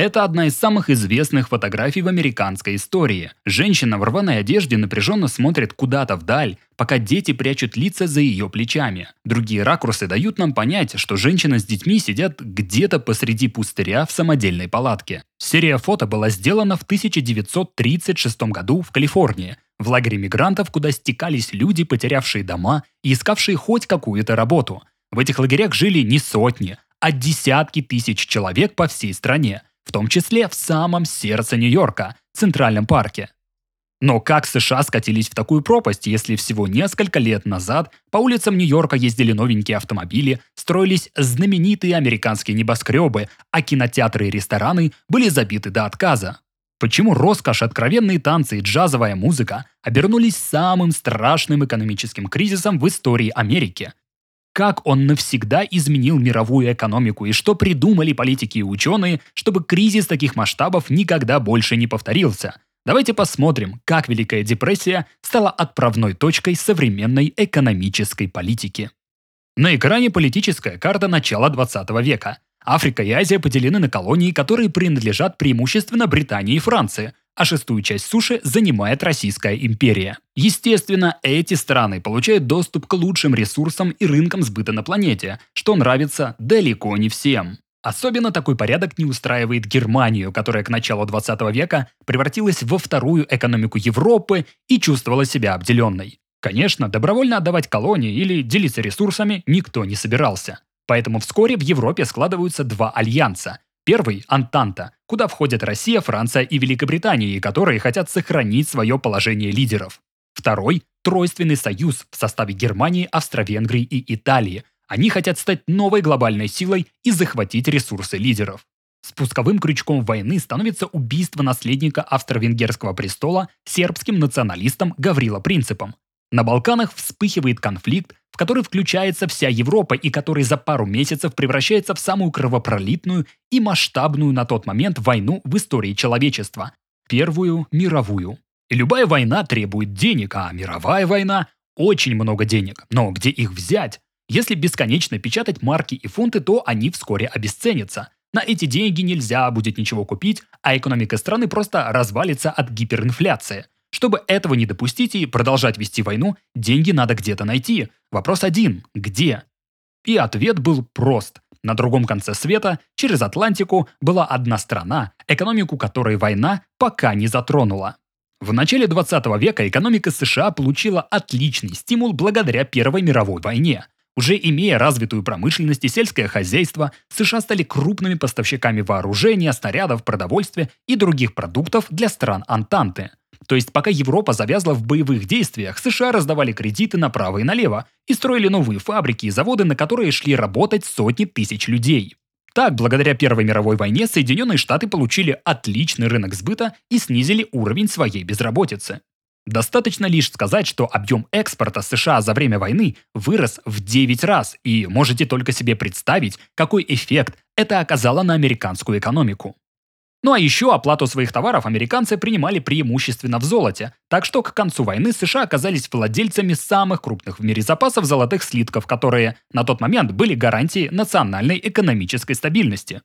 Это одна из самых известных фотографий в американской истории. Женщина в рваной одежде напряженно смотрит куда-то вдаль, пока дети прячут лица за ее плечами. Другие ракурсы дают нам понять, что женщина с детьми сидят где-то посреди пустыря в самодельной палатке. Серия фото была сделана в 1936 году в Калифорнии, в лагере мигрантов, куда стекались люди, потерявшие дома и искавшие хоть какую-то работу. В этих лагерях жили не сотни, а десятки тысяч человек по всей стране, в том числе в самом сердце Нью-Йорка, Центральном парке. Но как США скатились в такую пропасть, если всего несколько лет назад по улицам Нью-Йорка ездили новенькие автомобили, строились знаменитые американские небоскребы, а кинотеатры и рестораны были забиты до отказа? Почему роскошь, откровенные танцы и джазовая музыка обернулись самым страшным экономическим кризисом в истории Америки? Как он навсегда изменил мировую экономику и что придумали политики и ученые, чтобы кризис таких масштабов никогда больше не повторился? Давайте посмотрим, как Великая депрессия стала отправной точкой современной экономической политики. На экране политическая карта начала 20 века – Африка и Азия поделены на колонии, которые принадлежат преимущественно Британии и Франции, а шестую часть суши занимает Российская империя. Естественно, эти страны получают доступ к лучшим ресурсам и рынкам сбыта на планете, что нравится далеко не всем. Особенно такой порядок не устраивает Германию, которая к началу 20 века превратилась во вторую экономику Европы и чувствовала себя обделенной. Конечно, добровольно отдавать колонии или делиться ресурсами никто не собирался. Поэтому вскоре в Европе складываются два альянса. Первый – Антанта, куда входят Россия, Франция и Великобритания, которые хотят сохранить свое положение лидеров. Второй – Тройственный союз в составе Германии, Австро-Венгрии и Италии. Они хотят стать новой глобальной силой и захватить ресурсы лидеров. Спусковым крючком войны становится убийство наследника австро-венгерского престола сербским националистом Гаврила Принципом. На Балканах вспыхивает конфликт, в который включается вся Европа и который за пару месяцев превращается в самую кровопролитную и масштабную на тот момент войну в истории человечества – Первую мировую. Любая война требует денег, а мировая война – очень много денег. Но где их взять? Если бесконечно печатать марки и фунты, то они вскоре обесценятся. На эти деньги нельзя будет ничего купить, а экономика страны просто развалится от гиперинфляции – чтобы этого не допустить и продолжать вести войну, деньги надо где-то найти. Вопрос один – где? И ответ был прост. На другом конце света, через Атлантику, была одна страна, экономику которой война пока не затронула. В начале 20 века экономика США получила отличный стимул благодаря Первой мировой войне. Уже имея развитую промышленность и сельское хозяйство, США стали крупными поставщиками вооружения, снарядов, продовольствия и других продуктов для стран Антанты. То есть пока Европа завязла в боевых действиях, США раздавали кредиты направо и налево и строили новые фабрики и заводы, на которые шли работать сотни тысяч людей. Так, благодаря Первой мировой войне Соединенные Штаты получили отличный рынок сбыта и снизили уровень своей безработицы. Достаточно лишь сказать, что объем экспорта США за время войны вырос в 9 раз, и можете только себе представить, какой эффект это оказало на американскую экономику. Ну а еще оплату своих товаров американцы принимали преимущественно в золоте, так что к концу войны США оказались владельцами самых крупных в мире запасов золотых слитков, которые на тот момент были гарантией национальной экономической стабильности.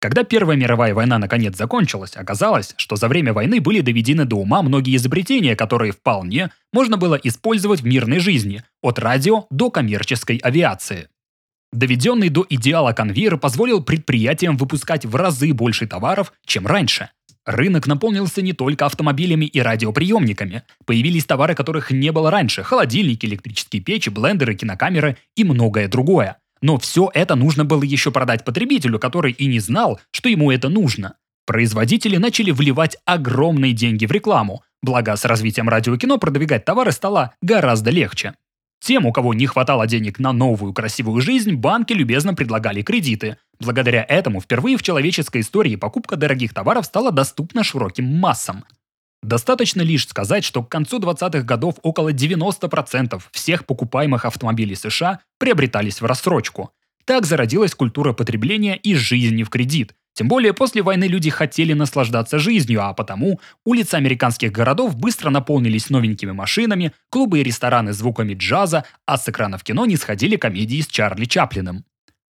Когда Первая мировая война наконец закончилась, оказалось, что за время войны были доведены до ума многие изобретения, которые вполне можно было использовать в мирной жизни, от радио до коммерческой авиации. Доведенный до идеала конвейер позволил предприятиям выпускать в разы больше товаров, чем раньше. Рынок наполнился не только автомобилями и радиоприемниками. Появились товары, которых не было раньше – холодильники, электрические печи, блендеры, кинокамеры и многое другое. Но все это нужно было еще продать потребителю, который и не знал, что ему это нужно. Производители начали вливать огромные деньги в рекламу, благо с развитием радиокино продвигать товары стало гораздо легче. Тем, у кого не хватало денег на новую красивую жизнь, банки любезно предлагали кредиты. Благодаря этому впервые в человеческой истории покупка дорогих товаров стала доступна широким массам. Достаточно лишь сказать, что к концу 20-х годов около 90% всех покупаемых автомобилей США приобретались в рассрочку. Так зародилась культура потребления и жизни в кредит, тем более после войны люди хотели наслаждаться жизнью, а потому улицы американских городов быстро наполнились новенькими машинами, клубы и рестораны звуками джаза, а с экранов кино не сходили комедии с Чарли Чаплиным.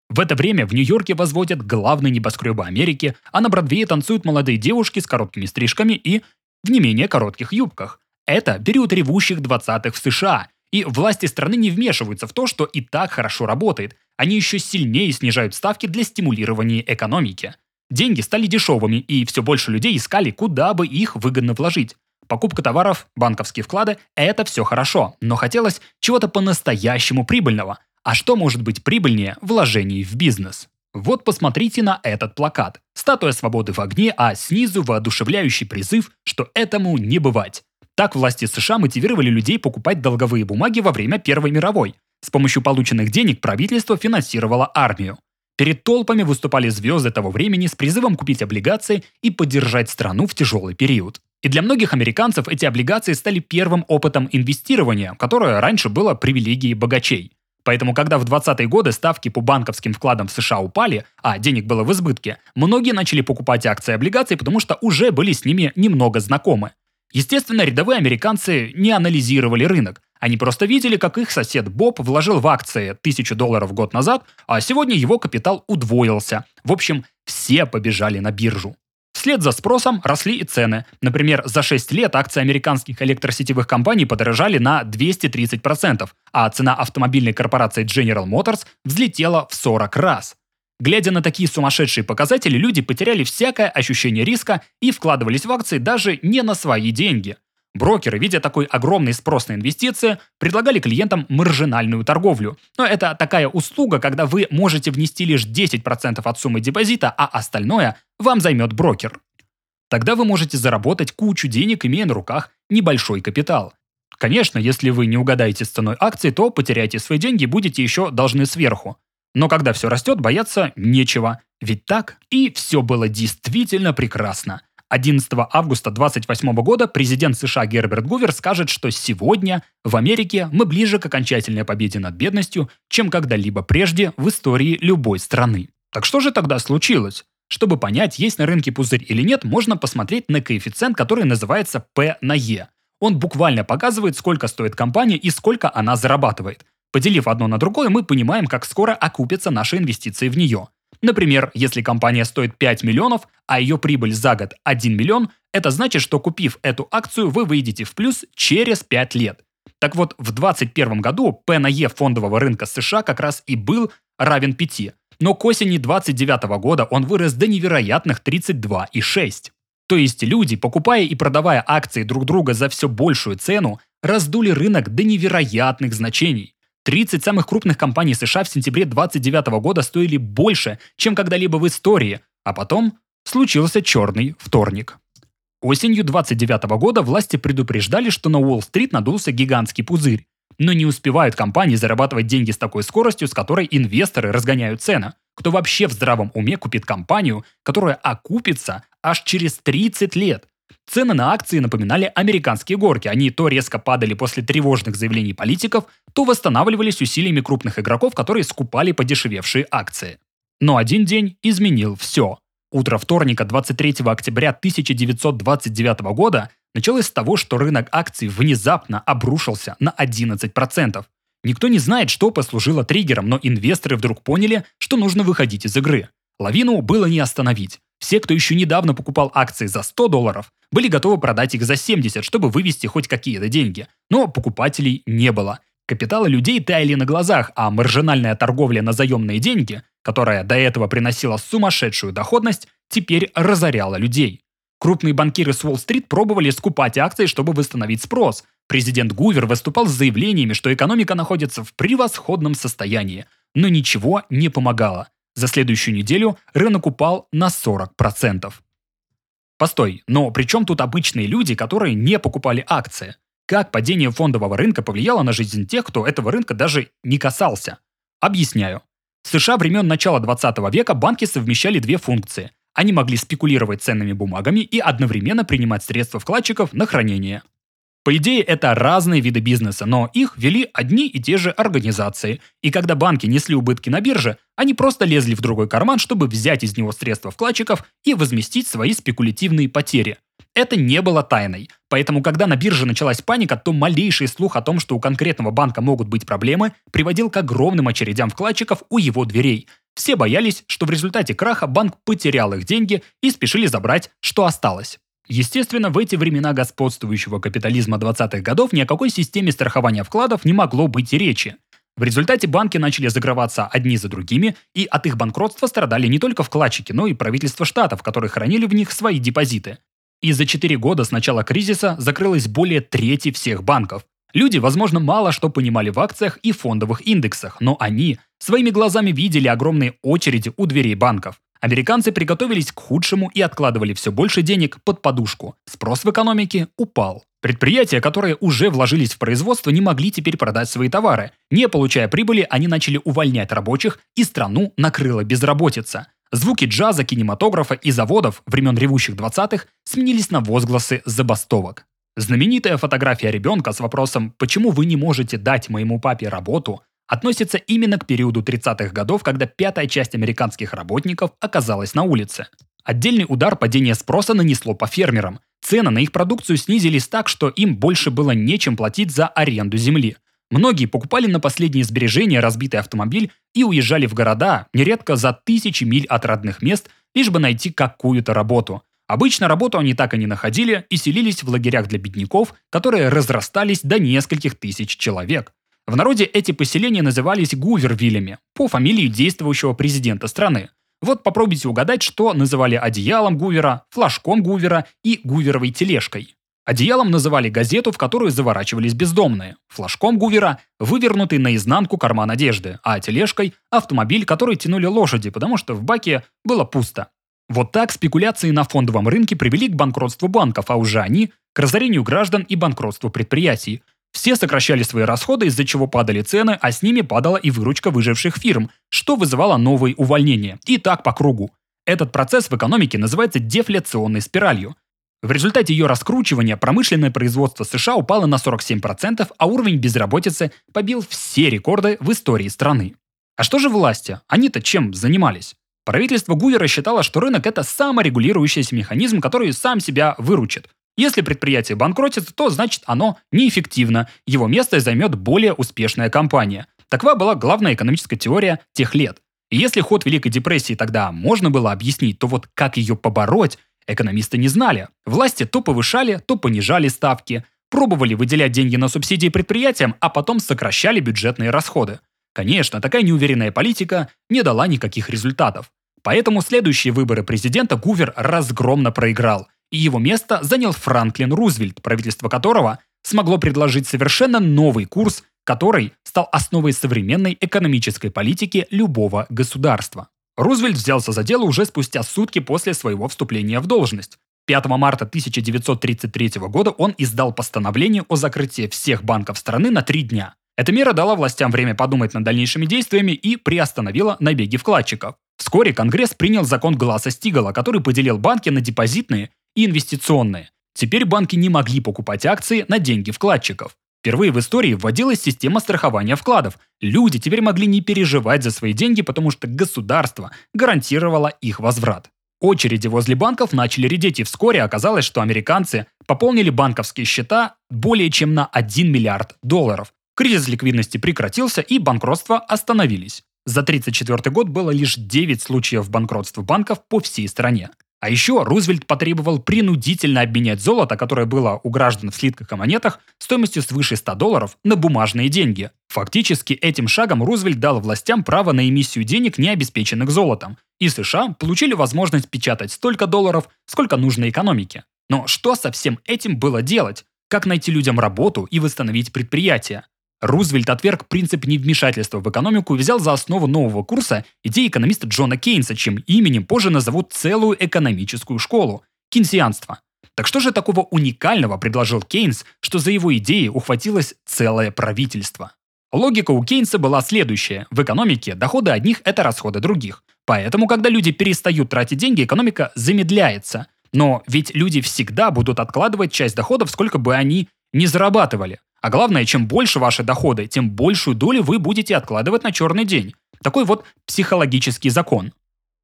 В это время в Нью-Йорке возводят главные небоскребы Америки, а на Бродвее танцуют молодые девушки с короткими стрижками и в не менее коротких юбках. Это период ревущих 20-х в США, и власти страны не вмешиваются в то, что и так хорошо работает. Они еще сильнее снижают ставки для стимулирования экономики. Деньги стали дешевыми, и все больше людей искали, куда бы их выгодно вложить. Покупка товаров, банковские вклады – это все хорошо, но хотелось чего-то по-настоящему прибыльного. А что может быть прибыльнее вложений в бизнес? Вот посмотрите на этот плакат. Статуя свободы в огне, а снизу воодушевляющий призыв, что этому не бывать. Так власти США мотивировали людей покупать долговые бумаги во время Первой мировой. С помощью полученных денег правительство финансировало армию. Перед толпами выступали звезды того времени с призывом купить облигации и поддержать страну в тяжелый период. И для многих американцев эти облигации стали первым опытом инвестирования, которое раньше было привилегией богачей. Поэтому, когда в 20-е годы ставки по банковским вкладам в США упали, а денег было в избытке, многие начали покупать акции и облигации, потому что уже были с ними немного знакомы. Естественно, рядовые американцы не анализировали рынок. Они просто видели, как их сосед Боб вложил в акции 1000 долларов год назад, а сегодня его капитал удвоился. В общем, все побежали на биржу. Вслед за спросом росли и цены. Например, за 6 лет акции американских электросетевых компаний подорожали на 230%, а цена автомобильной корпорации General Motors взлетела в 40 раз. Глядя на такие сумасшедшие показатели, люди потеряли всякое ощущение риска и вкладывались в акции даже не на свои деньги. Брокеры, видя такой огромный спрос на инвестиции, предлагали клиентам маржинальную торговлю. Но это такая услуга, когда вы можете внести лишь 10% от суммы депозита, а остальное вам займет брокер. Тогда вы можете заработать кучу денег, имея на руках небольшой капитал. Конечно, если вы не угадаете с ценой акции, то потеряете свои деньги и будете еще должны сверху. Но когда все растет, бояться нечего. Ведь так? И все было действительно прекрасно. 11 августа 2028 года президент США Герберт Гувер скажет, что сегодня в Америке мы ближе к окончательной победе над бедностью, чем когда-либо прежде в истории любой страны. Так что же тогда случилось? Чтобы понять, есть на рынке пузырь или нет, можно посмотреть на коэффициент, который называется P на E. Он буквально показывает, сколько стоит компания и сколько она зарабатывает. Поделив одно на другое, мы понимаем, как скоро окупятся наши инвестиции в нее. Например, если компания стоит 5 миллионов, а ее прибыль за год 1 миллион, это значит, что купив эту акцию, вы выйдете в плюс через 5 лет. Так вот, в 2021 году P на E фондового рынка США как раз и был равен 5. Но к осени 2029 года он вырос до невероятных 32,6. То есть люди, покупая и продавая акции друг друга за все большую цену, раздули рынок до невероятных значений. 30 самых крупных компаний США в сентябре 29 года стоили больше, чем когда-либо в истории, а потом случился черный вторник. Осенью 29 года власти предупреждали, что на Уолл-стрит надулся гигантский пузырь. Но не успевают компании зарабатывать деньги с такой скоростью, с которой инвесторы разгоняют цены. Кто вообще в здравом уме купит компанию, которая окупится аж через 30 лет? Цены на акции напоминали американские горки. Они то резко падали после тревожных заявлений политиков, то восстанавливались усилиями крупных игроков, которые скупали подешевевшие акции. Но один день изменил все. Утро вторника 23 октября 1929 года началось с того, что рынок акций внезапно обрушился на 11%. Никто не знает, что послужило триггером, но инвесторы вдруг поняли, что нужно выходить из игры. Лавину было не остановить. Все, кто еще недавно покупал акции за 100 долларов, были готовы продать их за 70, чтобы вывести хоть какие-то деньги. Но покупателей не было. Капиталы людей таяли на глазах, а маржинальная торговля на заемные деньги, которая до этого приносила сумасшедшую доходность, теперь разоряла людей. Крупные банкиры с Уолл-стрит пробовали скупать акции, чтобы восстановить спрос. Президент Гувер выступал с заявлениями, что экономика находится в превосходном состоянии. Но ничего не помогало. За следующую неделю рынок упал на 40%. Постой, но при чем тут обычные люди, которые не покупали акции? Как падение фондового рынка повлияло на жизнь тех, кто этого рынка даже не касался? Объясняю. В США времен начала 20 века банки совмещали две функции. Они могли спекулировать ценными бумагами и одновременно принимать средства вкладчиков на хранение. По идее, это разные виды бизнеса, но их вели одни и те же организации. И когда банки несли убытки на бирже, они просто лезли в другой карман, чтобы взять из него средства вкладчиков и возместить свои спекулятивные потери. это не было тайной. Поэтому, когда на бирже началась паника, то малейший слух о том, что у конкретного банка могут быть проблемы, приводил к огромным очередям вкладчиков у его дверей. Все боялись, что в результате краха банк потерял их деньги и спешили забрать, что осталось. Естественно, в эти времена господствующего капитализма 20-х годов ни о какой системе страхования вкладов не могло быть и речи. В результате банки начали закрываться одни за другими, и от их банкротства страдали не только вкладчики, но и правительства штатов, которые хранили в них свои депозиты. И за 4 года с начала кризиса закрылось более трети всех банков. Люди, возможно, мало что понимали в акциях и фондовых индексах, но они своими глазами видели огромные очереди у дверей банков. Американцы приготовились к худшему и откладывали все больше денег под подушку. Спрос в экономике упал. Предприятия, которые уже вложились в производство, не могли теперь продать свои товары. Не получая прибыли, они начали увольнять рабочих, и страну накрыла безработица. Звуки джаза, кинематографа и заводов времен ревущих 20-х сменились на возгласы забастовок. Знаменитая фотография ребенка с вопросом «Почему вы не можете дать моему папе работу?» Относится именно к периоду 30-х годов, когда пятая часть американских работников оказалась на улице. Отдельный удар падения спроса нанесло по фермерам. Цены на их продукцию снизились так, что им больше было нечем платить за аренду земли. Многие покупали на последние сбережения разбитый автомобиль и уезжали в города, нередко за тысячи миль от родных мест, лишь бы найти какую-то работу. Обычно работу они так и не находили и селились в лагерях для бедняков, которые разрастались до нескольких тысяч человек. В народе эти поселения назывались Гувервиллями по фамилии действующего президента страны. Вот попробуйте угадать, что называли одеялом Гувера, флажком Гувера и Гуверовой тележкой. Одеялом называли газету, в которую заворачивались бездомные. Флажком Гувера – вывернутый наизнанку карман одежды, а тележкой – автомобиль, который тянули лошади, потому что в баке было пусто. Вот так спекуляции на фондовом рынке привели к банкротству банков, а уже они – к разорению граждан и банкротству предприятий – все сокращали свои расходы, из-за чего падали цены, а с ними падала и выручка выживших фирм, что вызывало новые увольнения. И так по кругу. Этот процесс в экономике называется дефляционной спиралью. В результате ее раскручивания промышленное производство США упало на 47%, а уровень безработицы побил все рекорды в истории страны. А что же власти? Они-то чем занимались? Правительство Гувера считало, что рынок – это саморегулирующийся механизм, который сам себя выручит. Если предприятие банкротится, то значит оно неэффективно, его место займет более успешная компания. Такова была главная экономическая теория тех лет. И если ход Великой депрессии тогда можно было объяснить, то вот как ее побороть, экономисты не знали. Власти то повышали, то понижали ставки, пробовали выделять деньги на субсидии предприятиям, а потом сокращали бюджетные расходы. Конечно, такая неуверенная политика не дала никаких результатов. Поэтому следующие выборы президента Гувер разгромно проиграл – и его место занял Франклин Рузвельт, правительство которого смогло предложить совершенно новый курс, который стал основой современной экономической политики любого государства. Рузвельт взялся за дело уже спустя сутки после своего вступления в должность. 5 марта 1933 года он издал постановление о закрытии всех банков страны на три дня. Эта мера дала властям время подумать над дальнейшими действиями и приостановила набеги вкладчиков. Вскоре Конгресс принял закон Гласа Стигала, который поделил банки на депозитные и инвестиционные. Теперь банки не могли покупать акции на деньги вкладчиков. Впервые в истории вводилась система страхования вкладов. Люди теперь могли не переживать за свои деньги, потому что государство гарантировало их возврат. Очереди возле банков начали редеть, и вскоре оказалось, что американцы пополнили банковские счета более чем на 1 миллиард долларов. Кризис ликвидности прекратился, и банкротства остановились. За 1934 год было лишь 9 случаев банкротства банков по всей стране. А еще Рузвельт потребовал принудительно обменять золото, которое было у граждан в слитках и монетах, стоимостью свыше 100 долларов, на бумажные деньги. Фактически этим шагом Рузвельт дал властям право на эмиссию денег, не обеспеченных золотом. И США получили возможность печатать столько долларов, сколько нужно экономике. Но что со всем этим было делать? Как найти людям работу и восстановить предприятия? Рузвельт отверг принцип невмешательства в экономику и взял за основу нового курса идеи экономиста Джона Кейнса, чем именем позже назовут целую экономическую школу – кейнсианство. Так что же такого уникального предложил Кейнс, что за его идеи ухватилось целое правительство? Логика у Кейнса была следующая. В экономике доходы одних – это расходы других. Поэтому, когда люди перестают тратить деньги, экономика замедляется. Но ведь люди всегда будут откладывать часть доходов, сколько бы они ни зарабатывали. А главное, чем больше ваши доходы, тем большую долю вы будете откладывать на черный день. Такой вот психологический закон.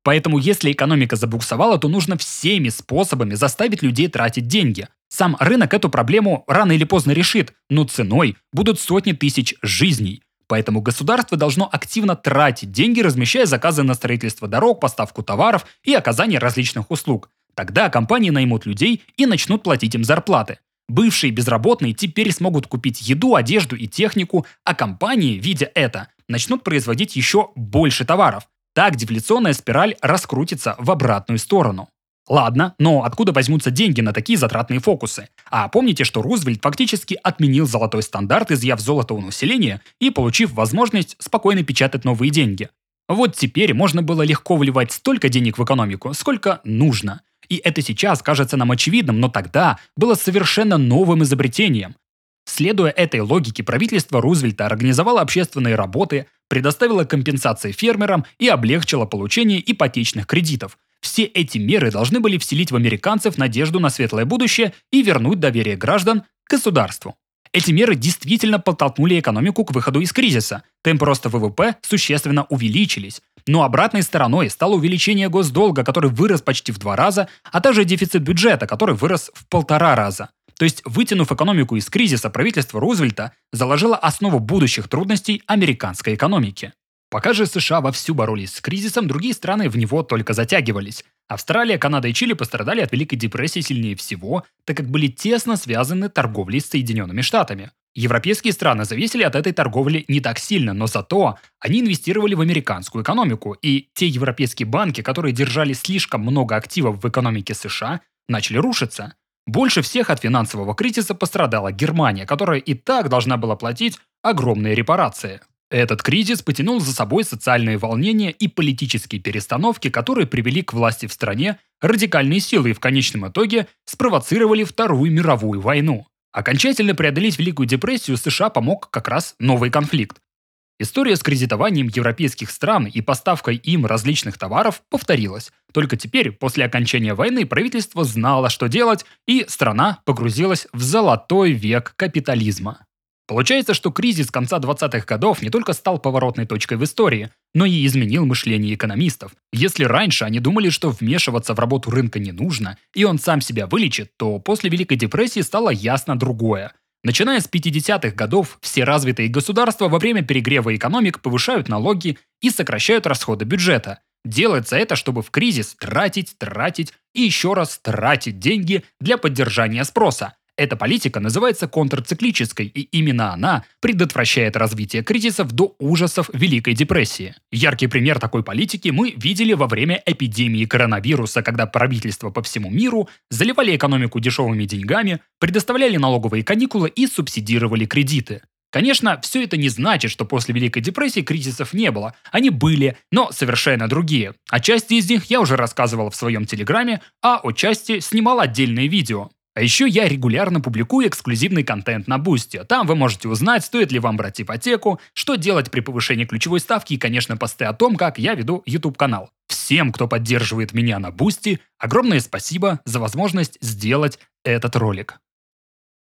Поэтому если экономика забуксовала, то нужно всеми способами заставить людей тратить деньги. Сам рынок эту проблему рано или поздно решит, но ценой будут сотни тысяч жизней. Поэтому государство должно активно тратить деньги, размещая заказы на строительство дорог, поставку товаров и оказание различных услуг. Тогда компании наймут людей и начнут платить им зарплаты. Бывшие безработные теперь смогут купить еду, одежду и технику, а компании, видя это, начнут производить еще больше товаров. Так дефляционная спираль раскрутится в обратную сторону. Ладно, но откуда возьмутся деньги на такие затратные фокусы? А помните, что Рузвельт фактически отменил золотой стандарт, изъяв золото у населения и получив возможность спокойно печатать новые деньги. Вот теперь можно было легко вливать столько денег в экономику, сколько нужно. И это сейчас кажется нам очевидным, но тогда было совершенно новым изобретением. Следуя этой логике, правительство Рузвельта организовало общественные работы, предоставило компенсации фермерам и облегчило получение ипотечных кредитов. Все эти меры должны были вселить в американцев надежду на светлое будущее и вернуть доверие граждан к государству. Эти меры действительно подтолкнули экономику к выходу из кризиса. Темпы роста ВВП существенно увеличились. Но обратной стороной стало увеличение госдолга, который вырос почти в два раза, а также дефицит бюджета, который вырос в полтора раза. То есть, вытянув экономику из кризиса, правительство Рузвельта заложило основу будущих трудностей американской экономики. Пока же США вовсю боролись с кризисом, другие страны в него только затягивались. Австралия, Канада и Чили пострадали от Великой депрессии сильнее всего, так как были тесно связаны торговлей с Соединенными Штатами. Европейские страны зависели от этой торговли не так сильно, но зато они инвестировали в американскую экономику, и те европейские банки, которые держали слишком много активов в экономике США, начали рушиться. Больше всех от финансового кризиса пострадала Германия, которая и так должна была платить огромные репарации. Этот кризис потянул за собой социальные волнения и политические перестановки, которые привели к власти в стране радикальные силы и в конечном итоге спровоцировали Вторую мировую войну. Окончательно преодолеть Великую депрессию США помог как раз новый конфликт. История с кредитованием европейских стран и поставкой им различных товаров повторилась. Только теперь, после окончания войны, правительство знало, что делать, и страна погрузилась в золотой век капитализма. Получается, что кризис конца 20-х годов не только стал поворотной точкой в истории, но и изменил мышление экономистов. Если раньше они думали, что вмешиваться в работу рынка не нужно, и он сам себя вылечит, то после Великой депрессии стало ясно другое. Начиная с 50-х годов, все развитые государства во время перегрева экономик повышают налоги и сокращают расходы бюджета. Делается это, чтобы в кризис тратить, тратить и еще раз тратить деньги для поддержания спроса. Эта политика называется контрциклической, и именно она предотвращает развитие кризисов до ужасов Великой депрессии. Яркий пример такой политики мы видели во время эпидемии коронавируса, когда правительства по всему миру заливали экономику дешевыми деньгами, предоставляли налоговые каникулы и субсидировали кредиты. Конечно, все это не значит, что после Великой депрессии кризисов не было. Они были, но совершенно другие. О части из них я уже рассказывал в своем телеграме, а о части снимал отдельные видео. А еще я регулярно публикую эксклюзивный контент на Boosty. Там вы можете узнать, стоит ли вам брать ипотеку, что делать при повышении ключевой ставки и, конечно, посты о том, как я веду YouTube-канал. Всем, кто поддерживает меня на Boosty, огромное спасибо за возможность сделать этот ролик.